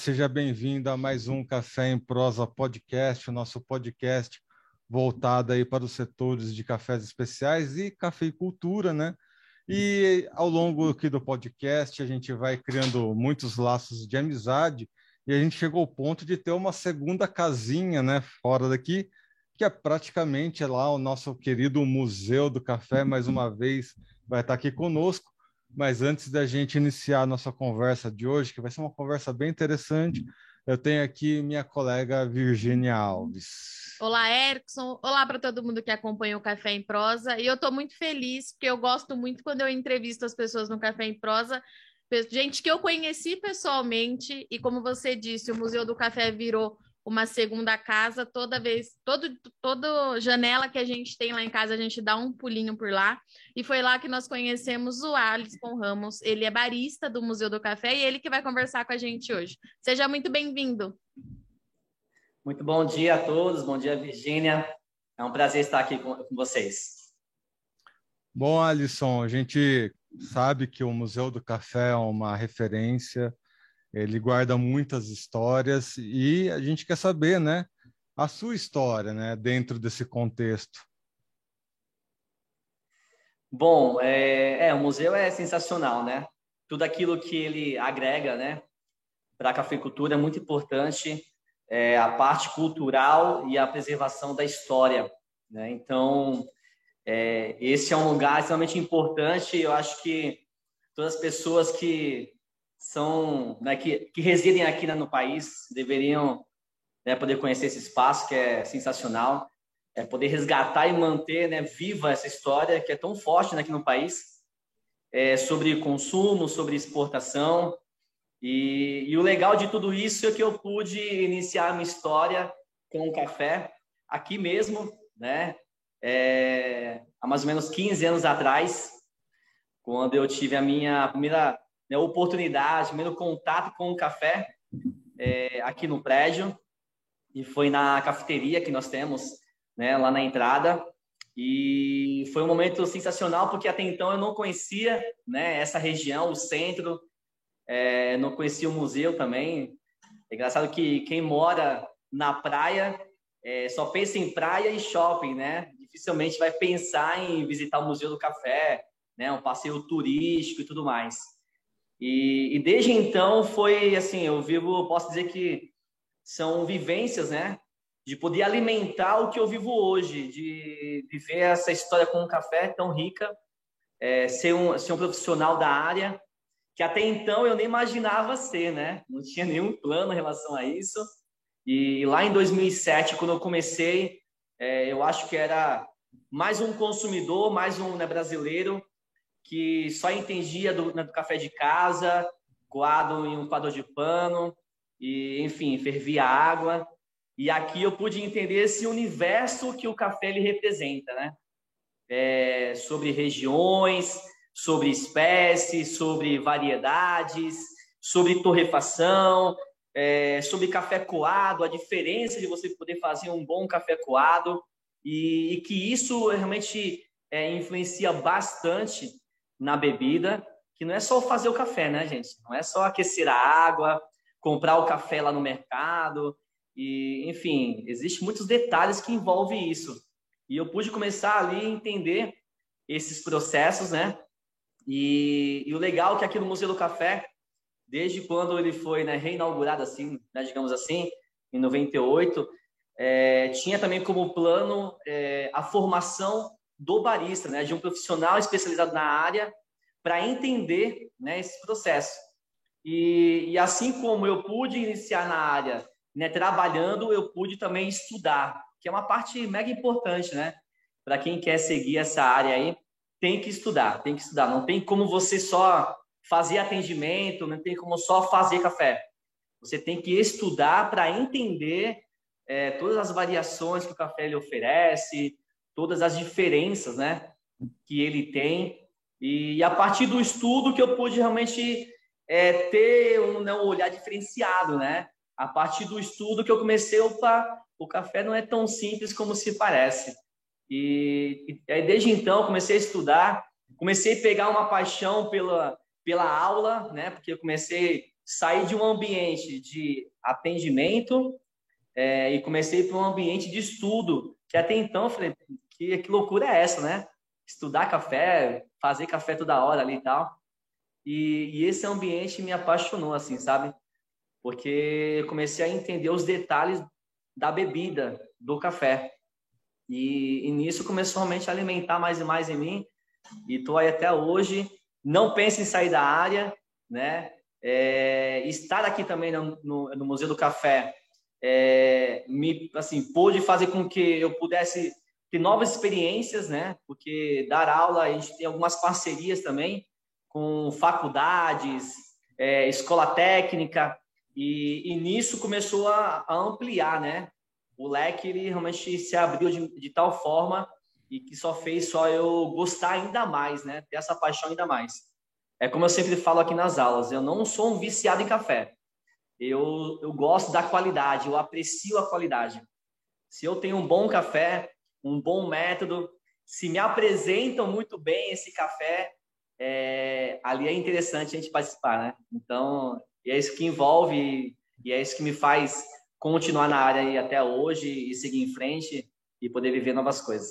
Seja bem-vindo a mais um Café em Prosa Podcast, o nosso podcast voltado aí para os setores de cafés especiais e cafeicultura, né? E ao longo aqui do podcast a gente vai criando muitos laços de amizade e a gente chegou ao ponto de ter uma segunda casinha, né, fora daqui, que é praticamente lá o nosso querido Museu do Café, mais uma vez vai estar aqui conosco. Mas antes da gente iniciar a nossa conversa de hoje, que vai ser uma conversa bem interessante, eu tenho aqui minha colega Virginia Alves. Olá, Erickson. Olá para todo mundo que acompanha o Café em Prosa. E eu estou muito feliz, porque eu gosto muito quando eu entrevisto as pessoas no Café em Prosa, gente que eu conheci pessoalmente, e como você disse, o Museu do Café virou uma segunda casa toda vez, todo, toda janela que a gente tem lá em casa, a gente dá um pulinho por lá. E foi lá que nós conhecemos o Alisson Ramos. Ele é barista do Museu do Café e ele que vai conversar com a gente hoje. Seja muito bem-vindo. Muito bom dia a todos, bom dia, Virgínia. É um prazer estar aqui com, com vocês. Bom, Alisson, a gente sabe que o Museu do Café é uma referência ele guarda muitas histórias e a gente quer saber, né, a sua história, né, dentro desse contexto. Bom, é, é, o museu é sensacional, né? Tudo aquilo que ele agrega, né, para a cafeicultura é muito importante, é, a parte cultural e a preservação da história, né? Então, é, esse é um lugar extremamente importante. Eu acho que todas as pessoas que são né, que, que residem aqui né, no país deveriam né, poder conhecer esse espaço que é sensacional, é poder resgatar e manter né, viva essa história que é tão forte né, aqui no país, é, sobre consumo, sobre exportação. E, e o legal de tudo isso é que eu pude iniciar minha história com o café aqui mesmo, né? É, há mais ou menos 15 anos atrás, quando eu tive a minha primeira né, oportunidade, primeiro contato com o café é, aqui no prédio. E foi na cafeteria que nós temos, né, lá na entrada. E foi um momento sensacional, porque até então eu não conhecia né, essa região, o centro, é, não conhecia o museu também. É engraçado que quem mora na praia é, só pensa em praia e shopping, né? Dificilmente vai pensar em visitar o Museu do Café, né? Um passeio turístico e tudo mais. E, e, desde então foi assim, eu vivo, posso dizer que são vivências, né? De poder alimentar o que eu vivo hoje, de viver essa história com um café tão rica, é, ser, um, ser um profissional da área, que até então eu nem imaginava ser, né? Não tinha nenhum plano em relação a isso. E lá em 2007, quando eu comecei, é, eu acho que era mais um consumidor, mais um né, brasileiro que só entendia do, né, do café de casa, coado em um coador de pano, e enfim, fervia água. E aqui eu pude entender esse universo que o café ele representa, né? É, sobre regiões, sobre espécies, sobre variedades, sobre torrefação, é, sobre café coado, a diferença de você poder fazer um bom café coado e, e que isso realmente é, influencia bastante na bebida, que não é só fazer o café, né, gente? Não é só aquecer a água, comprar o café lá no mercado, e, enfim, existem muitos detalhes que envolvem isso. E eu pude começar ali a entender esses processos, né? E, e o legal é que aqui no Museu do Café, desde quando ele foi né, reinaugurado, assim, né, digamos assim, em 98, é, tinha também como plano é, a formação do barista, né, de um profissional especializado na área para entender né, esse processo. E, e, assim como eu pude iniciar na área, né, trabalhando, eu pude também estudar, que é uma parte mega importante, né? Para quem quer seguir essa área aí, tem que estudar, tem que estudar. Não tem como você só fazer atendimento, não tem como só fazer café. Você tem que estudar para entender é, todas as variações que o café lhe oferece, todas as diferenças, né, que ele tem. E a partir do estudo que eu pude realmente é, ter um, né, um olhar diferenciado, né? A partir do estudo que eu comecei, opa, o café não é tão simples como se parece. E, e desde então comecei a estudar, comecei a pegar uma paixão pela, pela aula, né? Porque eu comecei saí de um ambiente de atendimento é, e comecei para um ambiente de estudo, que até então falei, que, que loucura é essa, né? Estudar café, fazer café toda hora ali e tal. E, e esse ambiente me apaixonou, assim, sabe? Porque eu comecei a entender os detalhes da bebida, do café. E, e nisso começou realmente a alimentar mais e mais em mim. E estou aí até hoje. Não pense em sair da área, né? É, estar aqui também no, no, no Museu do Café é, me assim pôde fazer com que eu pudesse ter novas experiências, né? Porque dar aula a gente tem algumas parcerias também com faculdades, é, escola técnica e, e, nisso começou a, a, ampliar, né? O leque ele realmente se abriu de, de tal forma e que só fez só eu gostar ainda mais, né? Ter essa paixão ainda mais. É como eu sempre falo aqui nas aulas, eu não sou um viciado em café. Eu, eu gosto da qualidade, eu aprecio a qualidade. Se eu tenho um bom café, um bom método, se me apresentam muito bem esse café, é, ali é interessante a gente participar, né? Então, é isso que envolve e é isso que me faz continuar na área aí até hoje e seguir em frente e poder viver novas coisas.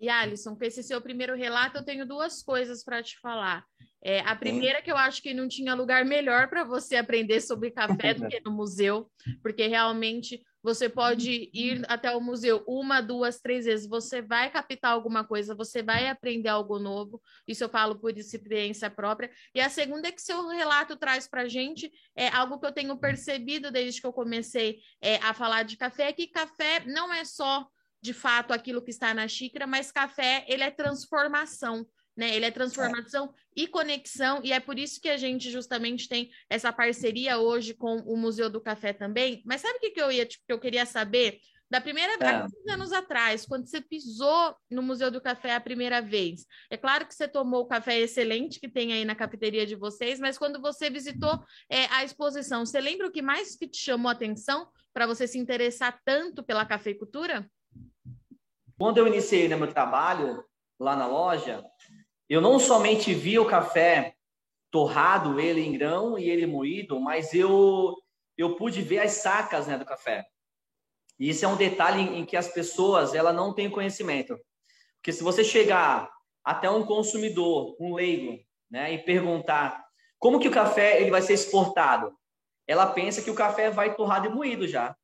E Alisson, com esse seu primeiro relato, eu tenho duas coisas para te falar. É, a primeira que eu acho que não tinha lugar melhor para você aprender sobre café do que no museu, porque realmente você pode ir até o museu uma, duas, três vezes, você vai captar alguma coisa, você vai aprender algo novo. Isso eu falo por experiência própria. E a segunda é que seu relato traz para a gente é algo que eu tenho percebido desde que eu comecei é, a falar de café, é que café não é só de fato aquilo que está na xícara, mas café ele é transformação né? Ele é transformação é. e conexão, e é por isso que a gente justamente tem essa parceria hoje com o Museu do Café também. Mas sabe o que, que eu ia, tipo, que eu queria saber? Da primeira vez, é. anos atrás, quando você pisou no Museu do Café a primeira vez, é claro que você tomou o café excelente que tem aí na cafeteria de vocês, mas quando você visitou é, a exposição, você lembra o que mais que te chamou a atenção para você se interessar tanto pela cafeicultura? Quando eu iniciei no meu trabalho lá na loja, eu não somente vi o café torrado, ele em grão e ele moído, mas eu eu pude ver as sacas né, do café. E isso é um detalhe em, que as pessoas ela não têm conhecimento. Porque se você chegar até um consumidor, um leigo, né, e perguntar como que o café ele vai ser exportado, ela pensa que o café vai torrado e moído já,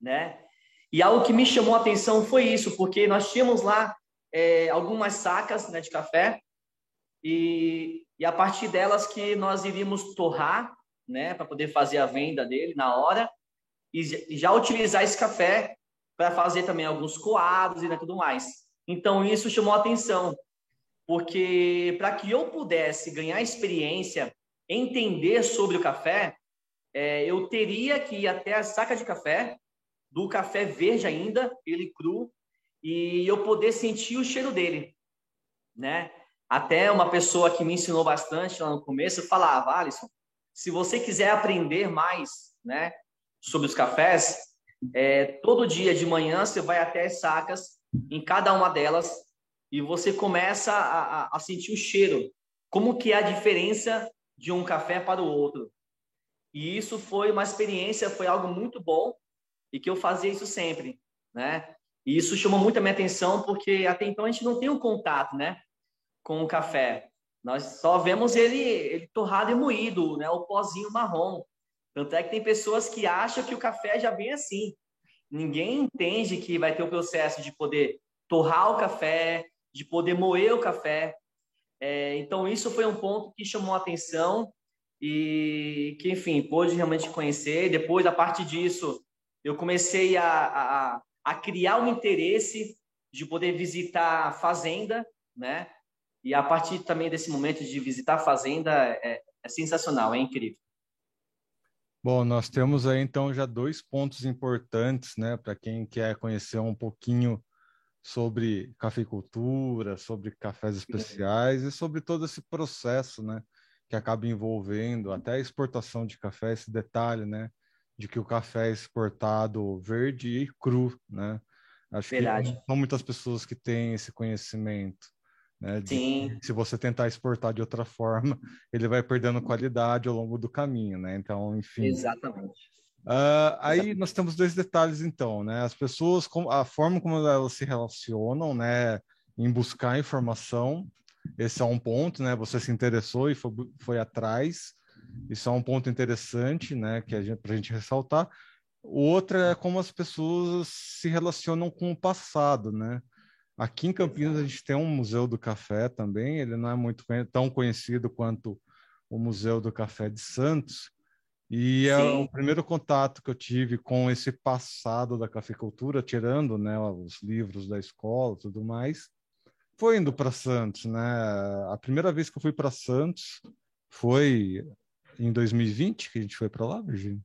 né? E algo que me chamou a atenção foi isso, porque nós tínhamos lá é, algumas sacas né, de café e, e a partir delas que nós iríamos torrar, né, para poder fazer a venda dele na hora e já utilizar esse café para fazer também alguns coados e né, tudo mais. Então isso chamou atenção, porque para que eu pudesse ganhar experiência, entender sobre o café, é, eu teria que ir até a saca de café, do café verde ainda, ele cru, e eu poder sentir o cheiro dele, né? Até uma pessoa que me ensinou bastante lá no começo falava, Alisson, se você quiser aprender mais, né, sobre os cafés, é, todo dia de manhã você vai até as sacas, em cada uma delas, e você começa a, a, a sentir o cheiro, como que é a diferença de um café para o outro. E isso foi uma experiência, foi algo muito bom e que eu fazia isso sempre, né? E isso chamou muito a minha atenção porque até então a gente não tem um contato, né, com o café. Nós só vemos ele, ele torrado e moído, né, o pozinho marrom. Tanto é que tem pessoas que acham que o café já vem assim. Ninguém entende que vai ter o processo de poder torrar o café, de poder moer o café. É, então isso foi um ponto que chamou a atenção e que, enfim, pôde realmente conhecer. Depois, a partir disso, eu comecei a, a, a criar um interesse de poder visitar a fazenda, né? E a partir também desse momento de visitar a fazenda é, é sensacional, é incrível. Bom, nós temos aí então já dois pontos importantes, né, para quem quer conhecer um pouquinho sobre cafeicultura, sobre cafés especiais e sobre todo esse processo, né, que acaba envolvendo até a exportação de café, esse detalhe, né, de que o café é exportado verde e cru, né? Acho Verdade. que não são muitas pessoas que têm esse conhecimento. Né? De, se você tentar exportar de outra forma, ele vai perdendo qualidade ao longo do caminho, né? Então, enfim. Exatamente. Uh, aí nós temos dois detalhes, então, né? As pessoas, a forma como elas se relacionam, né? Em buscar informação, esse é um ponto, né? Você se interessou e foi, foi atrás, isso é um ponto interessante, né? Que é para a gente ressaltar. O outro é como as pessoas se relacionam com o passado, né? Aqui em Campinas a gente tem um museu do café também. Ele não é muito tão conhecido quanto o museu do café de Santos, e é o primeiro contato que eu tive com esse passado da cafeicultura, tirando né, os livros da escola tudo mais, foi indo para Santos. Né? A primeira vez que eu fui para Santos foi em 2020 que a gente foi para lá, Virginia?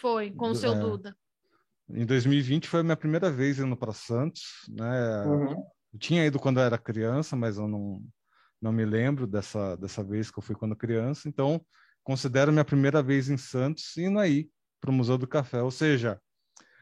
Foi, com o seu é, Duda. Em 2020 foi a minha primeira vez indo para Santos. Né? Uhum. Eu tinha ido quando eu era criança, mas eu não, não me lembro dessa, dessa vez que eu fui quando criança. Então, considero minha primeira vez em Santos indo aí para o Museu do Café. Ou seja,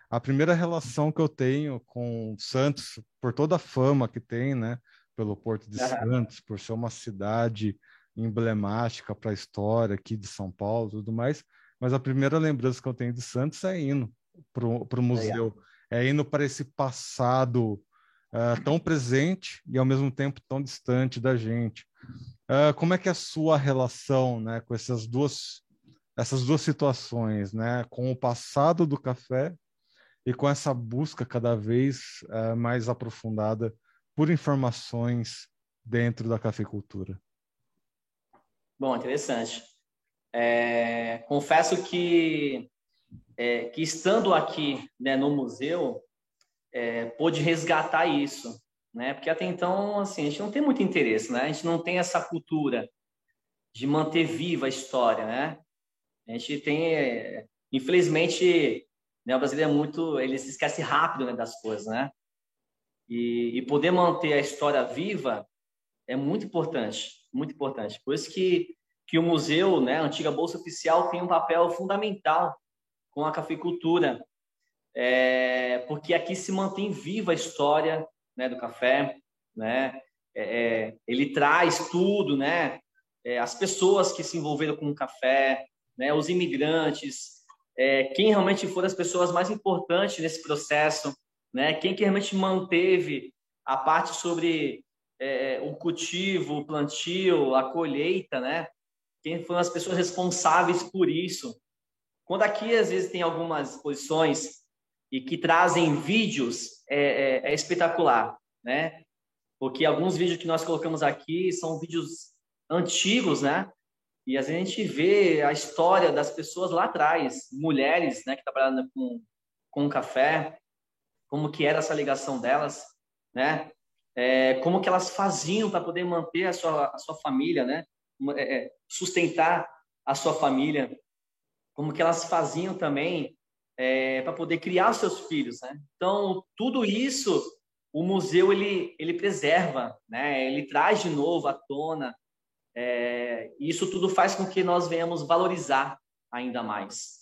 a primeira relação que eu tenho com Santos, por toda a fama que tem, né? Pelo Porto de Santos, por ser uma cidade emblemática para a história aqui de São Paulo e tudo mais. Mas a primeira lembrança que eu tenho de Santos é indo para o museu, é indo para esse passado uh, tão presente e ao mesmo tempo tão distante da gente. Uh, como é que é a sua relação, né, com essas duas essas duas situações, né, com o passado do café e com essa busca cada vez uh, mais aprofundada por informações dentro da cafeicultura? Bom, interessante. É, confesso que é, que estando aqui né, no museu, é, pôde resgatar isso né? Porque até então, assim, a gente não tem muito interesse, né? A gente não tem essa cultura de manter viva a história, né? A gente tem, é, infelizmente, né, o brasileiro é muito, ele se esquece rápido né, das coisas, né? E, e, poder manter a história viva é muito importante, muito importante. Por isso que que o museu, né, a antiga bolsa oficial, tem um papel fundamental com a cafeicultura, é, porque aqui se mantém viva a história né, do café, né? É, é, ele traz tudo, né? É, as pessoas que se envolveram com o café, né? Os imigrantes, é, quem realmente foram as pessoas mais importantes nesse processo, né? Quem que realmente manteve a parte sobre é, o cultivo, o plantio, a colheita, né? Quem foram as pessoas responsáveis por isso? Quando aqui às vezes tem algumas exposições e que trazem vídeos é, é, é, espetacular, né? Porque alguns vídeos que nós colocamos aqui são vídeos antigos, né? E às vezes a gente vê a história das pessoas lá atrás, mulheres, né, que trabalham com, com café, como que era essa ligação delas, né? É, como que elas faziam para poder manter a sua, a sua família, né? É, é, sustentar a sua família, como que elas faziam também é, para poder criar seus filhos, né? Então, tudo isso o museu ele, ele preserva, né? Ele traz de novo à tona. É, isso tudo faz com que nós venhamos valorizar ainda mais.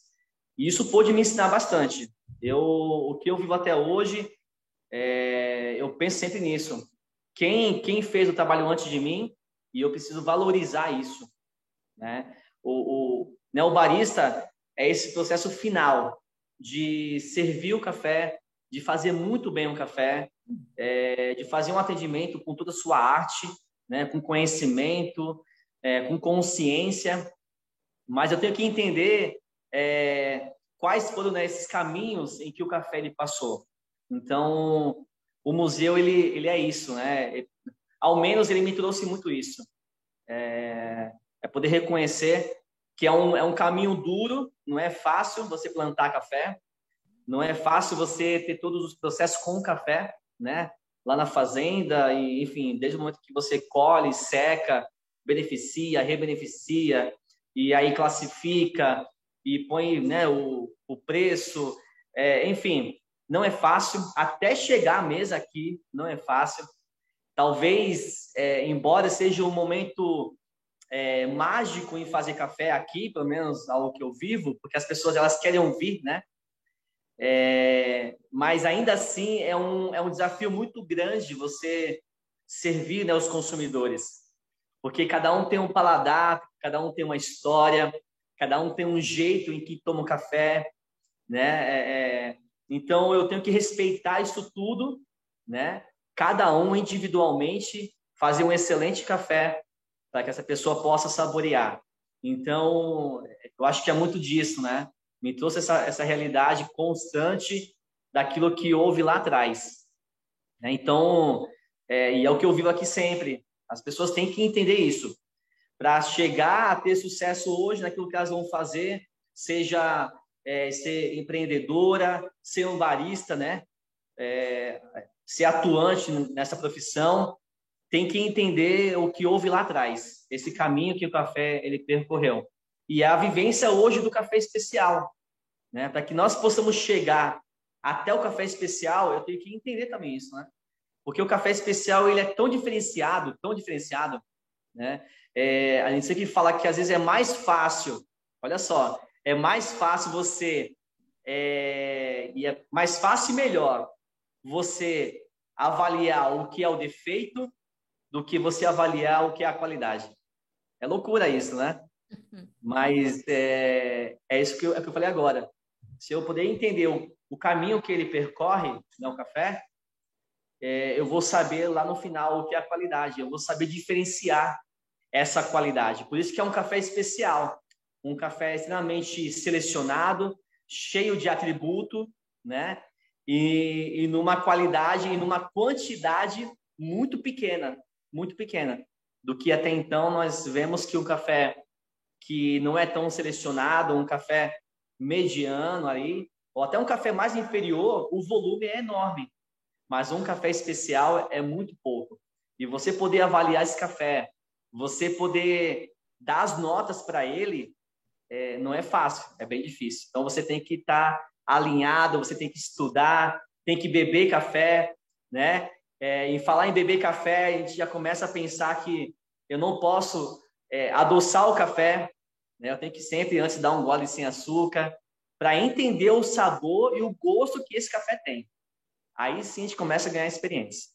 E isso pôde me ensinar bastante. Eu, o que eu vivo até hoje, é, eu penso sempre nisso. Quem, quem fez o trabalho antes de mim, e eu preciso valorizar isso, né? O, o, né, o barista é esse processo final, de servir o café, de fazer muito bem o café, é, de fazer um atendimento com toda a sua arte, né, com conhecimento, é, com consciência. Mas eu tenho que entender é, quais foram né, esses caminhos em que o café ele passou. Então, o museu ele, ele é isso, né? Ao menos ele me trouxe muito isso. É, é poder reconhecer que é um, é um caminho duro, não é fácil você plantar café, não é fácil você ter todos os processos com o café, né? Lá na fazenda, e, enfim, desde o momento que você colhe, seca, beneficia, rebeneficia, e aí classifica e põe né, o, o preço, é, enfim, não é fácil. Até chegar à mesa aqui, não é fácil. Talvez, é, embora seja um momento é, mágico em fazer café aqui, pelo menos ao que eu vivo, porque as pessoas elas querem ouvir, né? É, mas ainda assim é um, é um desafio muito grande você servir né, os consumidores. Porque cada um tem um paladar, cada um tem uma história, cada um tem um jeito em que toma o café, né? É, é, então eu tenho que respeitar isso tudo, né? Cada um individualmente fazer um excelente café para que essa pessoa possa saborear. Então eu acho que é muito disso, né? Me trouxe essa, essa realidade constante daquilo que houve lá atrás. Né? Então, é, e é o que eu vivo aqui sempre. As pessoas têm que entender isso. Para chegar a ter sucesso hoje naquilo que elas vão fazer, seja é, ser empreendedora, ser um barista, né? É, ser atuante nessa profissão, tem que entender o que houve lá atrás, esse caminho que o café ele percorreu. E a vivência hoje do café especial, né? Para que nós possamos chegar até o café especial, eu tenho que entender também isso, né? Porque o café especial ele é tão diferenciado, tão diferenciado, né? É, a gente sempre fala que às vezes é mais fácil. Olha só, é mais fácil você é, e é mais fácil e melhor você avaliar o que é o defeito do que você avaliar o que é a qualidade. É loucura isso, né? Uhum. Mas é, é isso que eu, é que eu falei agora. Se eu puder entender o, o caminho que ele percorre, né, o café, é, eu vou saber lá no final o que é a qualidade. Eu vou saber diferenciar essa qualidade. Por isso que é um café especial, um café extremamente selecionado, cheio de atributo, né? E, e numa qualidade e numa quantidade muito pequena, muito pequena, do que até então nós vemos que o café que não é tão selecionado, um café mediano aí, ou até um café mais inferior, o volume é enorme. Mas um café especial é muito pouco. E você poder avaliar esse café, você poder dar as notas para ele, é, não é fácil, é bem difícil. Então você tem que estar tá alinhado, você tem que estudar, tem que beber café, né? É, em falar em beber café, a gente já começa a pensar que eu não posso é, adoçar o café, né? Eu tenho que sempre antes dar um gole sem açúcar para entender o sabor e o gosto que esse café tem. Aí sim a gente começa a ganhar experiência.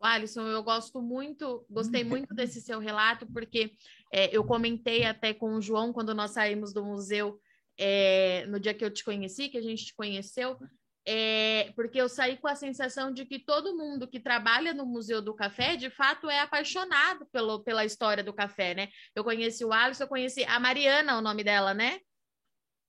Alisson, eu gosto muito, gostei muito desse seu relato, porque é, eu comentei até com o João quando nós saímos do museu é, no dia que eu te conheci, que a gente te conheceu, é, porque eu saí com a sensação de que todo mundo que trabalha no Museu do Café, de fato, é apaixonado pelo, pela história do café, né? Eu conheci o Alisson, eu conheci a Mariana, o nome dela, né?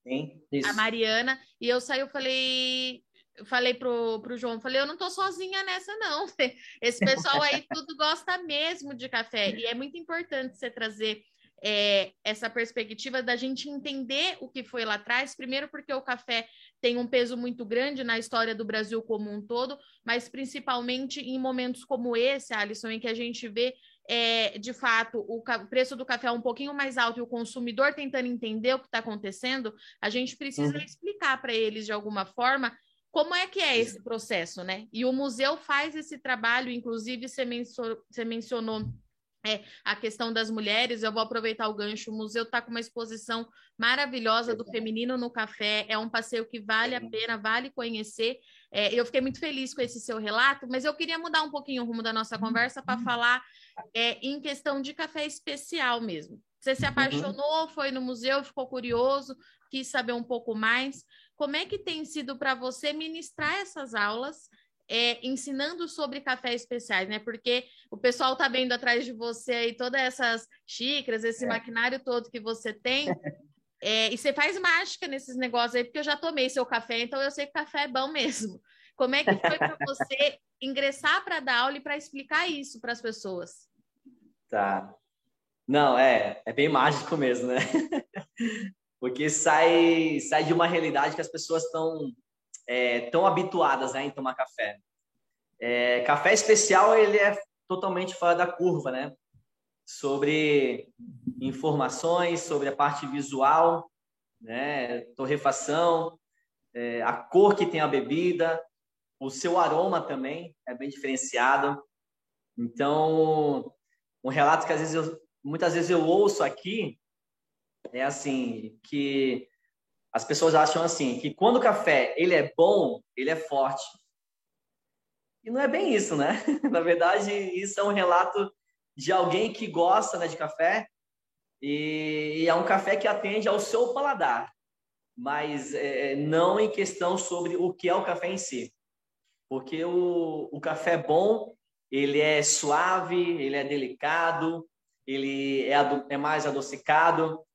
Sim, isso. A Mariana, e eu saí, eu falei, eu falei pro, pro João, falei, eu não tô sozinha nessa, não. Esse pessoal aí tudo gosta mesmo de café. E é muito importante você trazer é, essa perspectiva da gente entender o que foi lá atrás, primeiro porque o café tem um peso muito grande na história do Brasil como um todo, mas principalmente em momentos como esse, Alisson, em que a gente vê é, de fato o, preço do café um pouquinho mais alto e o consumidor tentando entender o que está acontecendo, a gente precisa uhum. explicar para eles de alguma forma como é que é esse processo, né? E o museu faz esse trabalho, inclusive você, mencionou, você mencionou é, a questão das mulheres, eu vou aproveitar o gancho. O museu está com uma exposição maravilhosa do feminino no café. É um passeio que vale a pena, vale conhecer. É, eu fiquei muito feliz com esse seu relato, mas eu queria mudar um pouquinho o rumo da nossa conversa para falar é, em questão de café especial mesmo. Você se uhum. apaixonou, foi no museu, ficou curioso, quis saber um pouco mais. Como é que tem sido para você ministrar essas aulas? é, ensinando sobre cafés especiais, né? Porque o pessoal tá vendo atrás de você aí todas essas xícaras, esse é. maquinário todo que você tem. É, e você faz mágica nesses negócios aí, porque eu já tomei seu café, então eu sei que café é bom mesmo. Como é que foi para você ingressar para dar aula e para explicar isso para as pessoas? Tá. Não, é, é bem mágico mesmo, né? Porque sai, sai de uma realidade que as pessoas estão é, tão habituadas né, em tomar café. É, café especial ele é totalmente fora da curva, né? Sobre informações, sobre a parte visual, né? Torrefação, é, a cor que tem a bebida, o seu aroma também é bem diferenciado. Então, um relato que às vezes eu, muitas vezes eu ouço aqui é assim que as pessoas acham assim que quando o café ele é bom, ele é forte. E não é bem isso, né? Na verdade, isso é um relato de alguém que gosta né, de café e, e é um café que atende ao seu paladar, mas é, não em questão sobre o que é o café em si. Porque o, o café bom, ele é suave, ele é delicado, ele é, é mais adocicado,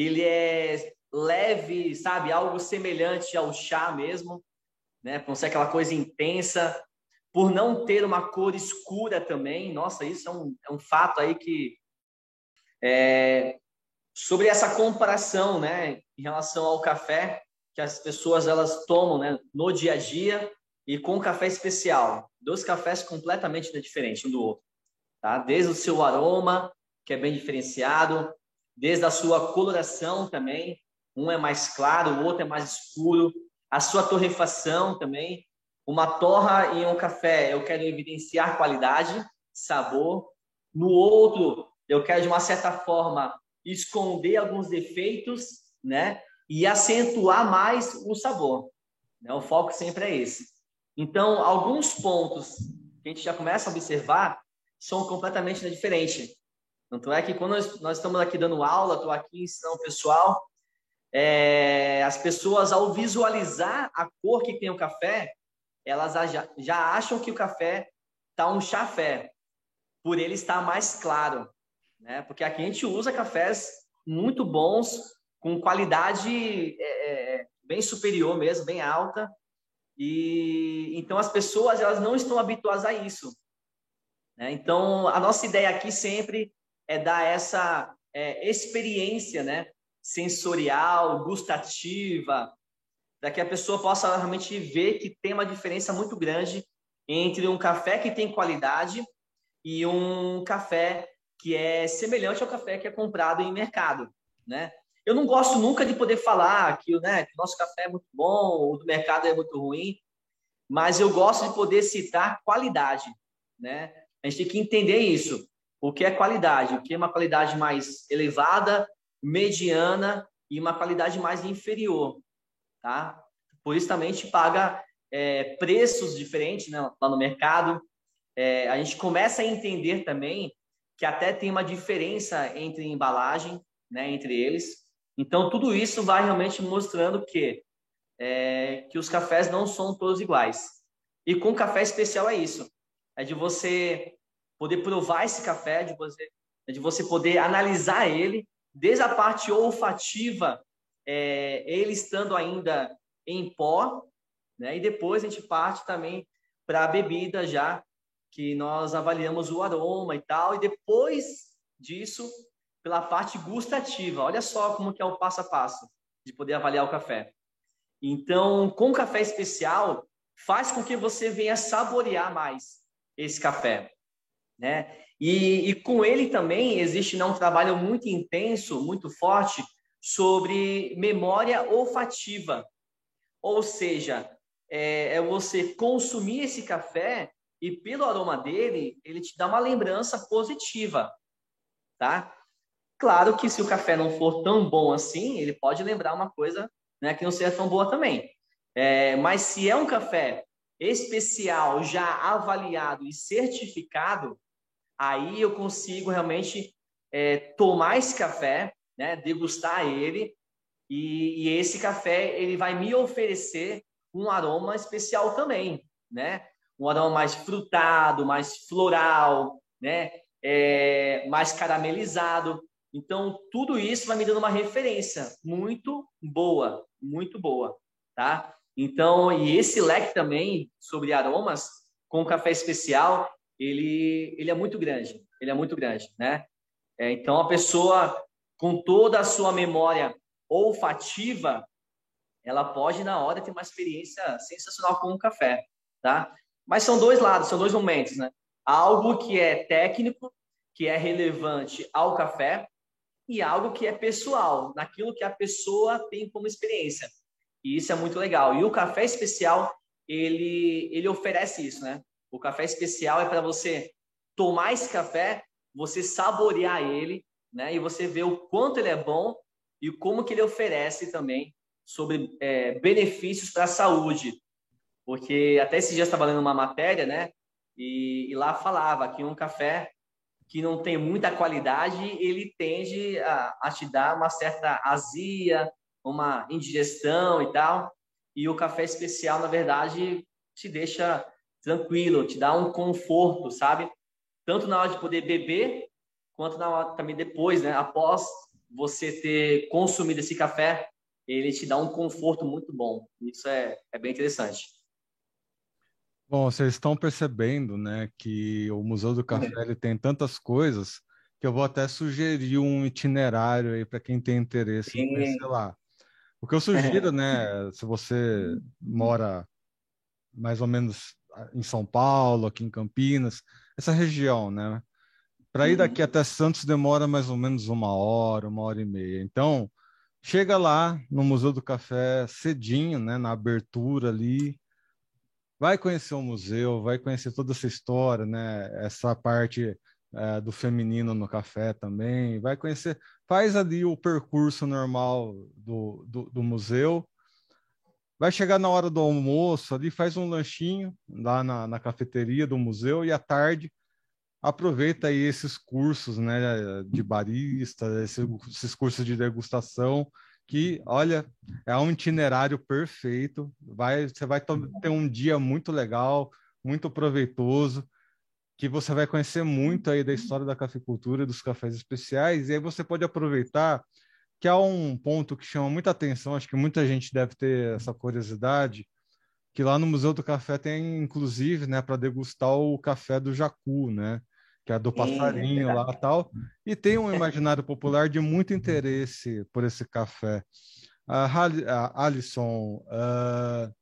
ele é leve, sabe? Algo semelhante ao chá mesmo, né? Por não ser aquela coisa intensa, por não ter uma cor escura também. Nossa, isso é um, é um fato aí que. É, sobre essa comparação, né? Em relação ao café que as pessoas elas tomam, né? No dia a dia e com café especial. Dois cafés completamente diferentes um do outro, tá? Desde o seu aroma, que é bem diferenciado, desde a sua coloração também, um é mais claro, o outro é mais escuro. A sua torrefação também. Uma torra e um café, eu quero evidenciar qualidade, sabor. No outro, eu quero, de uma certa forma, esconder alguns defeitos, né? E acentuar mais o sabor. Né? O foco sempre é esse. Então, alguns pontos que a gente já começa a observar são completamente diferentes. Tanto é que quando nós, nós estamos aqui dando aula, estou aqui ensinando o pessoal, é, as pessoas, ao visualizar a cor que tem o café, elas já, já acham que o café está um chafé, por ele estar mais claro. Né? Porque aqui a gente usa cafés muito bons, com qualidade é, é, bem superior mesmo, bem alta. E então as pessoas elas não estão habituadas a isso. Né? Então a nossa ideia aqui sempre é dar essa é, experiência, né? sensorial, gustativa, para que a pessoa possa realmente ver que tem uma diferença muito grande entre um café que tem qualidade e um café que é semelhante ao café que é comprado em mercado, né? Eu não gosto nunca de poder falar que, né, o nosso café é muito bom, o do mercado é muito ruim, mas eu gosto de poder citar qualidade, né? A gente tem que entender isso. O que é qualidade? O que é uma qualidade mais elevada mediana e uma qualidade mais inferior, tá? Por isso também a gente paga é, preços diferentes né, lá no mercado. É, a gente começa a entender também que até tem uma diferença entre embalagem, né, entre eles. Então tudo isso vai realmente mostrando que é, que os cafés não são todos iguais. E com café especial é isso, é de você poder provar esse café, de você, de você poder analisar ele desde a parte olfativa, é, ele estando ainda em pó, né? E depois a gente parte também para a bebida já, que nós avaliamos o aroma e tal, e depois disso, pela parte gustativa. Olha só como que é o passo a passo de poder avaliar o café. Então, com café especial, faz com que você venha saborear mais esse café, né? E, e com ele também existe né, um trabalho muito intenso, muito forte, sobre memória olfativa. Ou seja, é, é você consumir esse café e pelo aroma dele, ele te dá uma lembrança positiva, tá? Claro que se o café não for tão bom assim, ele pode lembrar uma coisa né, que não seja tão boa também. É, mas se é um café especial, já avaliado e certificado, aí eu consigo realmente é, tomar esse café, né, degustar ele, e, e, esse café ele vai me oferecer um aroma especial também, né? Um aroma mais frutado, mais floral, né? É, mais caramelizado. Então, tudo isso vai me dando uma referência muito boa, muito boa, tá? Então, e esse leque também sobre aromas com café especial, ele, ele é muito grande, ele é muito grande, né? É, então, a pessoa, com toda a sua memória olfativa, ela pode, na hora, ter uma experiência sensacional com o café, tá? Mas são dois lados, são dois momentos, né? Algo que é técnico, que é relevante ao café, e algo que é pessoal, naquilo que a pessoa tem como experiência. E isso é muito legal. E o café especial, ele, ele oferece isso, né? O café especial é para você tomar esse café, você saborear ele, né? E você ver o quanto ele é bom e como que ele oferece também sobre é, benefícios para a saúde. porque até esses dias estava lendo uma matéria, né? E, e, lá falava que um café que não tem muita qualidade, ele tende a, a te dar uma certa azia, uma indigestão e tal. E o café especial, na verdade, te deixa tranquilo, te dá um conforto, sabe? Tanto na hora de poder beber, quanto na hora também depois, né? Após você ter consumido esse café, ele te dá um conforto muito bom. Isso é, é bem interessante. Bom, vocês estão percebendo, né, que o Museu do Café é. ele tem tantas coisas que eu vou até sugerir um itinerário aí para quem tem interesse Sim. em conhecer lá. O que eu sugiro, né, se você mora mais ou menos em São Paulo, aqui em Campinas, essa região, né? Para ir daqui uhum. até Santos demora mais ou menos uma hora, uma hora e meia. Então, chega lá no Museu do Café cedinho, né, na abertura ali, vai conhecer o museu, vai conhecer toda essa história, né, essa parte é, do feminino no café também, vai conhecer, faz ali o percurso normal do, do, do museu, vai chegar na hora do almoço ali, faz um lanchinho lá na, na cafeteria do museu e à tarde aproveita aí esses cursos, né, de barista, esses, esses cursos de degustação, que, olha, é um itinerário perfeito. Vai, você vai ter um dia muito legal, muito proveitoso, que você vai conhecer muito aí da história da cafeicultura dos cafés especiais. E aí você pode aproveitar que há um ponto que chama muita atenção, acho que muita gente deve ter essa curiosidade, que lá no Museu do Café tem, inclusive, né, para degustar o café do Jacu, né? que é do passarinho lá e tal, e tem um imaginário popular de muito interesse por esse café. Uh, Alisson, uh,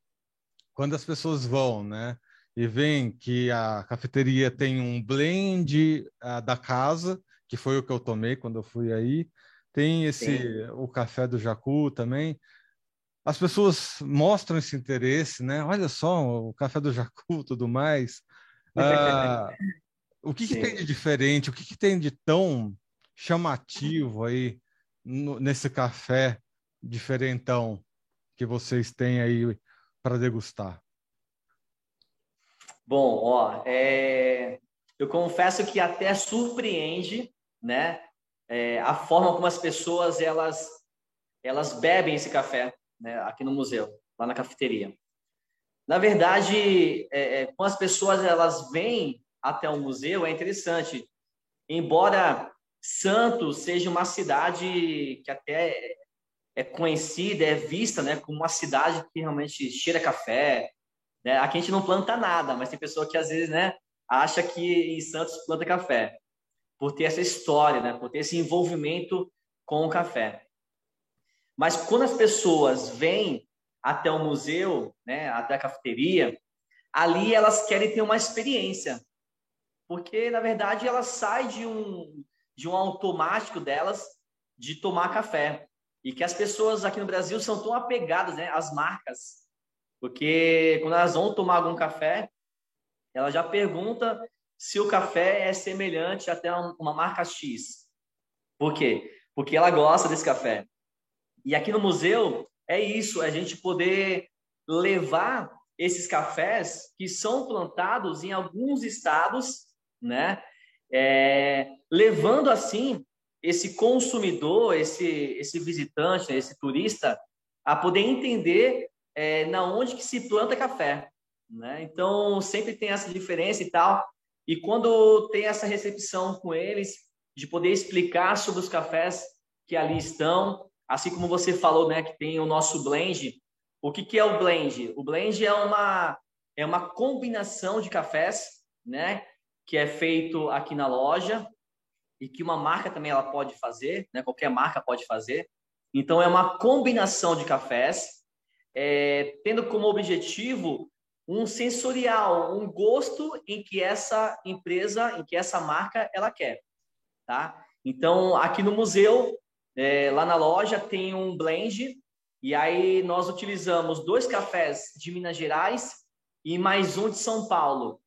quando as pessoas vão, né, e veem que a cafeteria tem um blend uh, da casa, que foi o que eu tomei quando eu fui aí, tem esse Sim. o café do Jacu também. As pessoas mostram esse interesse, né? Olha só, o café do Jacu, tudo mais. Uh, o que, que tem de diferente? O que, que tem de tão chamativo aí no, nesse café diferentão que vocês têm aí para degustar? Bom, ó, é... eu confesso que até surpreende, né, é, a forma como as pessoas elas elas bebem esse café, né, aqui no museu, lá na cafeteria. Na verdade, é, é as pessoas elas vêm até o museu é interessante. Embora Santos seja uma cidade que até é conhecida, é vista né, como uma cidade que realmente cheira café. Né? Aqui a gente não planta nada, mas tem pessoa que às vezes né, acha que em Santos planta café, por ter essa história, né, por ter esse envolvimento com o café. Mas quando as pessoas vêm até o museu, né, até a cafeteria, ali elas querem ter uma experiência. Porque na verdade ela sai de um de um automático delas de tomar café. E que as pessoas aqui no Brasil são tão apegadas né, às marcas, porque quando elas vão tomar algum café, ela já pergunta se o café é semelhante até uma marca X. Por quê? Porque ela gosta desse café. E aqui no museu é isso, é a gente poder levar esses cafés que são plantados em alguns estados né? É, levando assim esse consumidor, esse esse visitante, né, esse turista, a poder entender é, na onde que se planta café, né? Então sempre tem essa diferença e tal. E quando tem essa recepção com eles, de poder explicar sobre os cafés que ali estão, assim como você falou, né, que tem o nosso blend. O que, que é o blend? O blend é uma é uma combinação de cafés, né, que é feito aqui na loja e que uma marca também ela pode fazer, né? Qualquer marca pode fazer. Então é uma combinação de cafés, é, tendo como objetivo um sensorial, um gosto em que essa empresa, em que essa marca ela quer, tá? Então aqui no museu, é, lá na loja tem um blend e aí nós utilizamos dois cafés de Minas Gerais e mais um de São Paulo.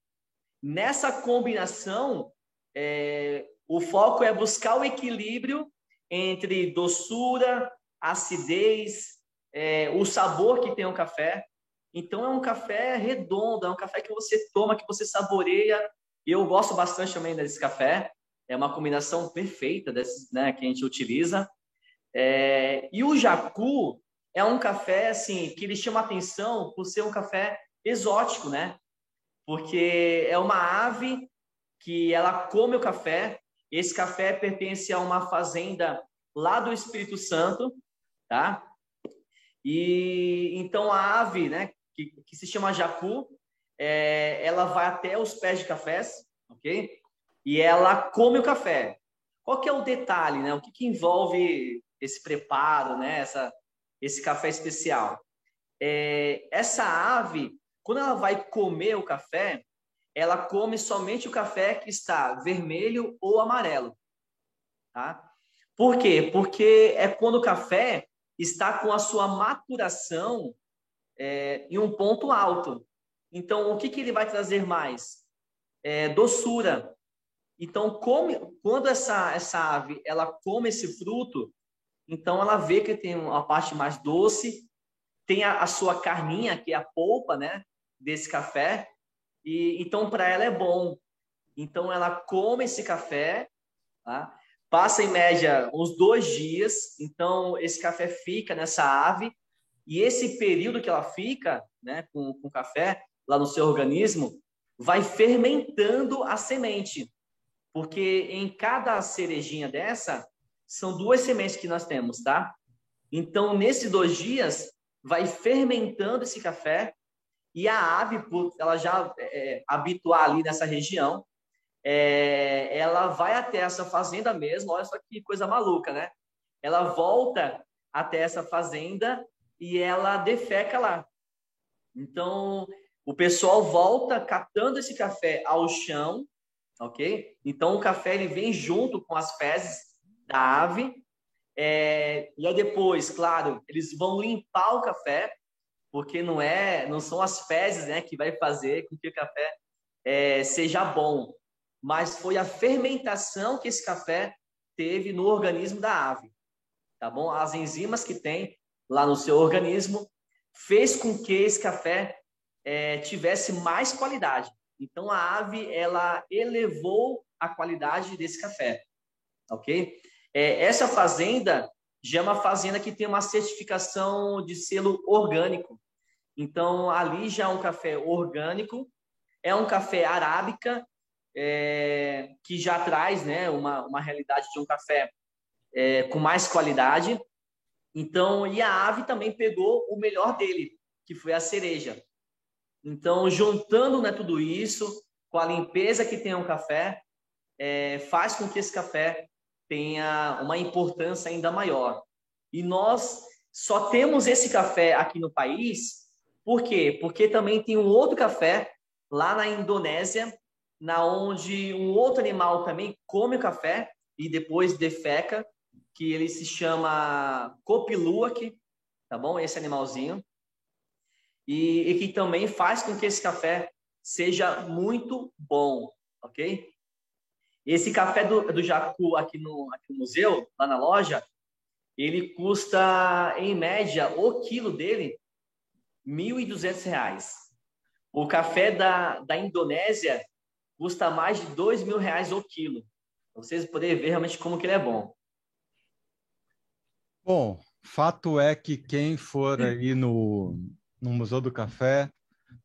Nessa combinação, é, o foco é buscar o equilíbrio entre doçura, acidez, é, o sabor que tem o café. Então é um café redondo, é um café que você toma, que você saboreia. Eu gosto bastante também desse café. É uma combinação perfeita desses, né, que a gente utiliza. É... E o jacu é um café assim que ele chama atenção por ser um café exótico, né? Porque é uma ave que ela come o café. Esse café pertence a uma fazenda lá do Espírito Santo, tá? E então a ave, né, que, que se chama jacu, é, ela vai até os pés de cafés, ok? E ela come o café. Qual que é o detalhe, né? O que, que envolve esse preparo, né? Essa, esse café especial? É, essa ave, quando ela vai comer o café, ela come somente o café que está vermelho ou amarelo, tá? Por quê? Porque é quando o café está com a sua maturação é, em um ponto alto. Então, o que, que ele vai trazer mais? É, doçura. Então, come, quando essa, essa ave ela come esse fruto, então ela vê que tem uma parte mais doce, tem a, a sua carninha, que é a polpa né, desse café, e então para ela é bom. Então ela come esse café, tá? passa em média uns dois dias, então esse café fica nessa ave, e esse período que ela fica né, com, com café lá no seu organismo vai fermentando a semente, porque em cada cerejinha dessa são duas sementes que nós temos, tá? Então, nesses dois dias, vai fermentando esse café e a ave, ela já é, habituar ali nessa região, é, ela vai até essa fazenda mesmo. Olha só que coisa maluca, né? Ela volta até essa fazenda e ela defeca lá. Então, o pessoal volta catando esse café ao chão, ok? Então, o café ele vem junto com as fezes da ave. É, e aí depois, claro, eles vão limpar o café porque não é, não são as fezes, né, que vai fazer com que o café é, seja bom, mas foi a fermentação que esse café teve no organismo da ave, tá bom? As enzimas que tem lá no seu organismo fez com que esse café é, tivesse mais qualidade. Então a ave ela elevou a qualidade desse café, ok? É, essa fazenda já é uma fazenda que tem uma certificação de selo orgânico. Então, ali já é um café orgânico, é um café arábica, é, que já traz né, uma, uma realidade de um café é, com mais qualidade. Então, e a ave também pegou o melhor dele, que foi a cereja. Então, juntando né, tudo isso, com a limpeza que tem um café, é, faz com que esse café tenha uma importância ainda maior. E nós só temos esse café aqui no país por quê? Porque também tem um outro café lá na Indonésia, na onde um outro animal também come o café e depois defeca, que ele se chama copiluac, tá bom? Esse animalzinho. E, e, que também faz com que esse café seja muito bom, ok? Esse café do, do Jacu aqui no, aqui no museu, lá na loja, ele custa, em média, o quilo dele, R$ 1.200. O café da, da Indonésia custa mais de R$ mil reais o quilo. Vocês poderem ver realmente como que ele é bom. Bom, fato é que quem for aí no, no Museu do Café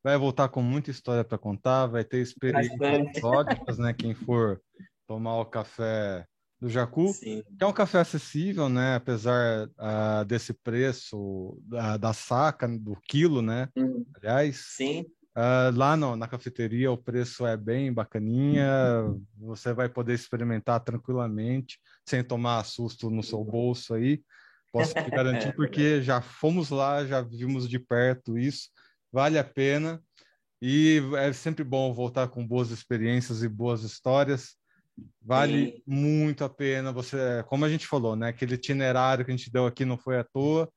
vai voltar com muita história para contar, vai ter experiências exóticas, né? Quem for tomar o café do Jacu, Sim. que é um café acessível, né? Apesar uh, desse preço da, da, saca, do quilo, né? Uhum. Aliás. Sim. Uh, lá no, na cafeteria o preço é bem bacaninha, você vai poder experimentar tranquilamente, sem tomar susto no seu bolso aí. Posso te garantir, porque já fomos lá, já vimos de perto isso, vale a pena. E é sempre bom voltar com boas experiências e boas histórias. Vale Sim. muito a pena. Você, como a gente falou, né? Aquele itinerário que a gente deu aqui não foi à toa.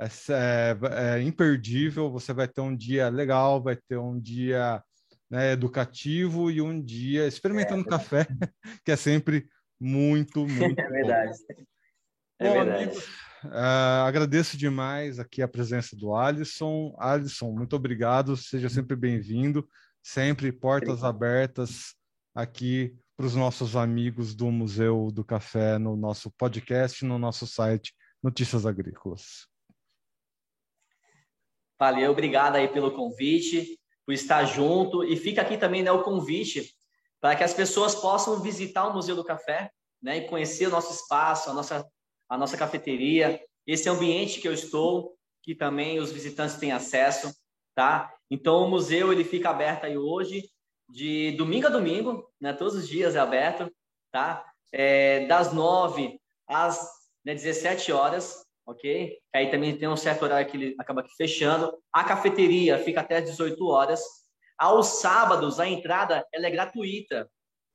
É, é, é imperdível. Você vai ter um dia legal, vai ter um dia né, educativo e um dia experimentando é, café, que é sempre muito, muito. É verdade. É bom, verdade. Amigos, Uh, agradeço demais aqui a presença do Alisson. Alisson, muito obrigado, seja sempre bem-vindo, sempre portas obrigado. abertas aqui para os nossos amigos do Museu do Café no nosso podcast, no nosso site Notícias Agrícolas. Valeu, obrigado aí pelo convite, por estar junto. E fica aqui também né, o convite para que as pessoas possam visitar o Museu do Café né, e conhecer o nosso espaço, a nossa, a nossa cafeteria, esse ambiente que eu estou, que também os visitantes têm acesso, tá? Então, o museu ele fica aberto aí hoje, de domingo a domingo, né? Todos os dias é aberto, tá? É, das nove às né, 17 horas, ok? Aí também tem um certo horário que ele acaba fechando. A cafeteria fica até às 18 horas. Aos sábados, a entrada ela é gratuita,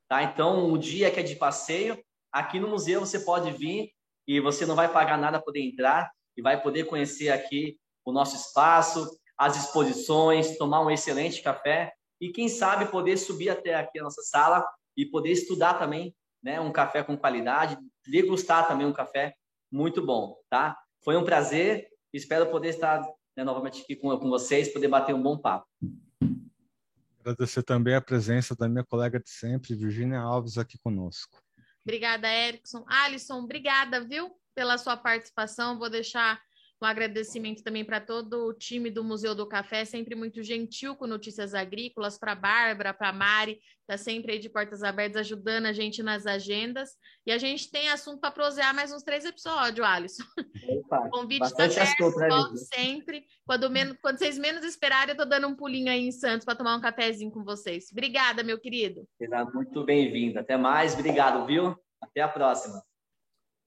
tá? Então, o dia que é de passeio, aqui no museu você pode vir e você não vai pagar nada para poder entrar e vai poder conhecer aqui o nosso espaço, as exposições, tomar um excelente café e quem sabe poder subir até aqui a nossa sala e poder estudar também, né, um café com qualidade, degustar também um café muito bom, tá? Foi um prazer, espero poder estar né, novamente aqui com, com vocês, poder bater um bom papo. Agradecer também a presença da minha colega de sempre, Virginia Alves, aqui conosco. Obrigada, Erickson. Alisson, obrigada, viu, pela sua participação. Vou deixar um agradecimento também para todo o time do Museu do Café, sempre muito gentil com notícias agrícolas, para a Bárbara, para a Mari, está sempre aí de portas abertas ajudando a gente nas agendas. E a gente tem assunto para prosear mais uns três episódios, Alisson. Opa, o convite está aberto, como sempre. Quando, menos, quando vocês menos esperarem, eu estou dando um pulinho aí em Santos para tomar um cafezinho com vocês. Obrigada, meu querido. Muito bem-vindo. Até mais. Obrigado, viu? Até a próxima.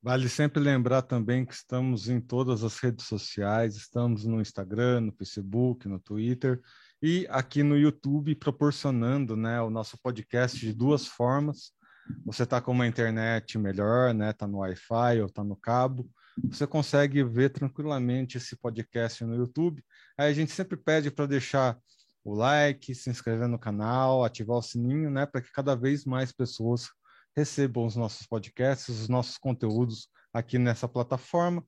Vale sempre lembrar também que estamos em todas as redes sociais, estamos no Instagram, no Facebook, no Twitter e aqui no YouTube, proporcionando né, o nosso podcast de duas formas. Você está com uma internet melhor, né? Está no Wi-Fi ou está no cabo. Você consegue ver tranquilamente esse podcast no YouTube. Aí a gente sempre pede para deixar o like, se inscrever no canal, ativar o sininho, né? Para que cada vez mais pessoas recebam os nossos podcasts, os nossos conteúdos aqui nessa plataforma.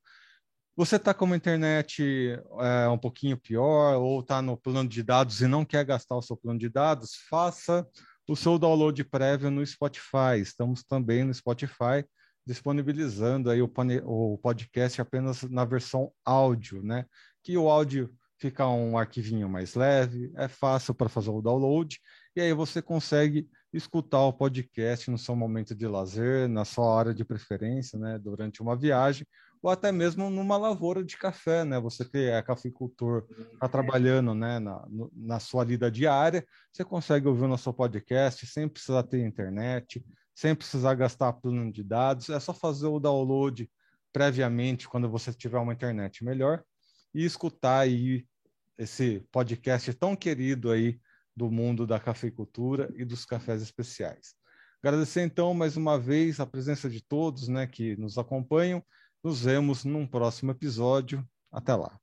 Você está com uma internet é, um pouquinho pior ou está no plano de dados e não quer gastar o seu plano de dados, faça o seu download prévio no Spotify. Estamos também no Spotify disponibilizando aí o, o podcast apenas na versão áudio, né? Que o áudio fica um arquivinho mais leve, é fácil para fazer o download e aí você consegue escutar o podcast no seu momento de lazer, na sua hora de preferência, né, durante uma viagem, ou até mesmo numa lavoura de café, né? Você que é cafeicultor, está trabalhando, né, na, na sua lida diária, você consegue ouvir o nosso podcast sem precisar ter internet, sem precisar gastar plano de dados, é só fazer o download previamente quando você tiver uma internet melhor e escutar aí esse podcast tão querido aí do mundo da cafeicultura e dos cafés especiais. Agradecer então mais uma vez a presença de todos né, que nos acompanham. Nos vemos num próximo episódio. Até lá.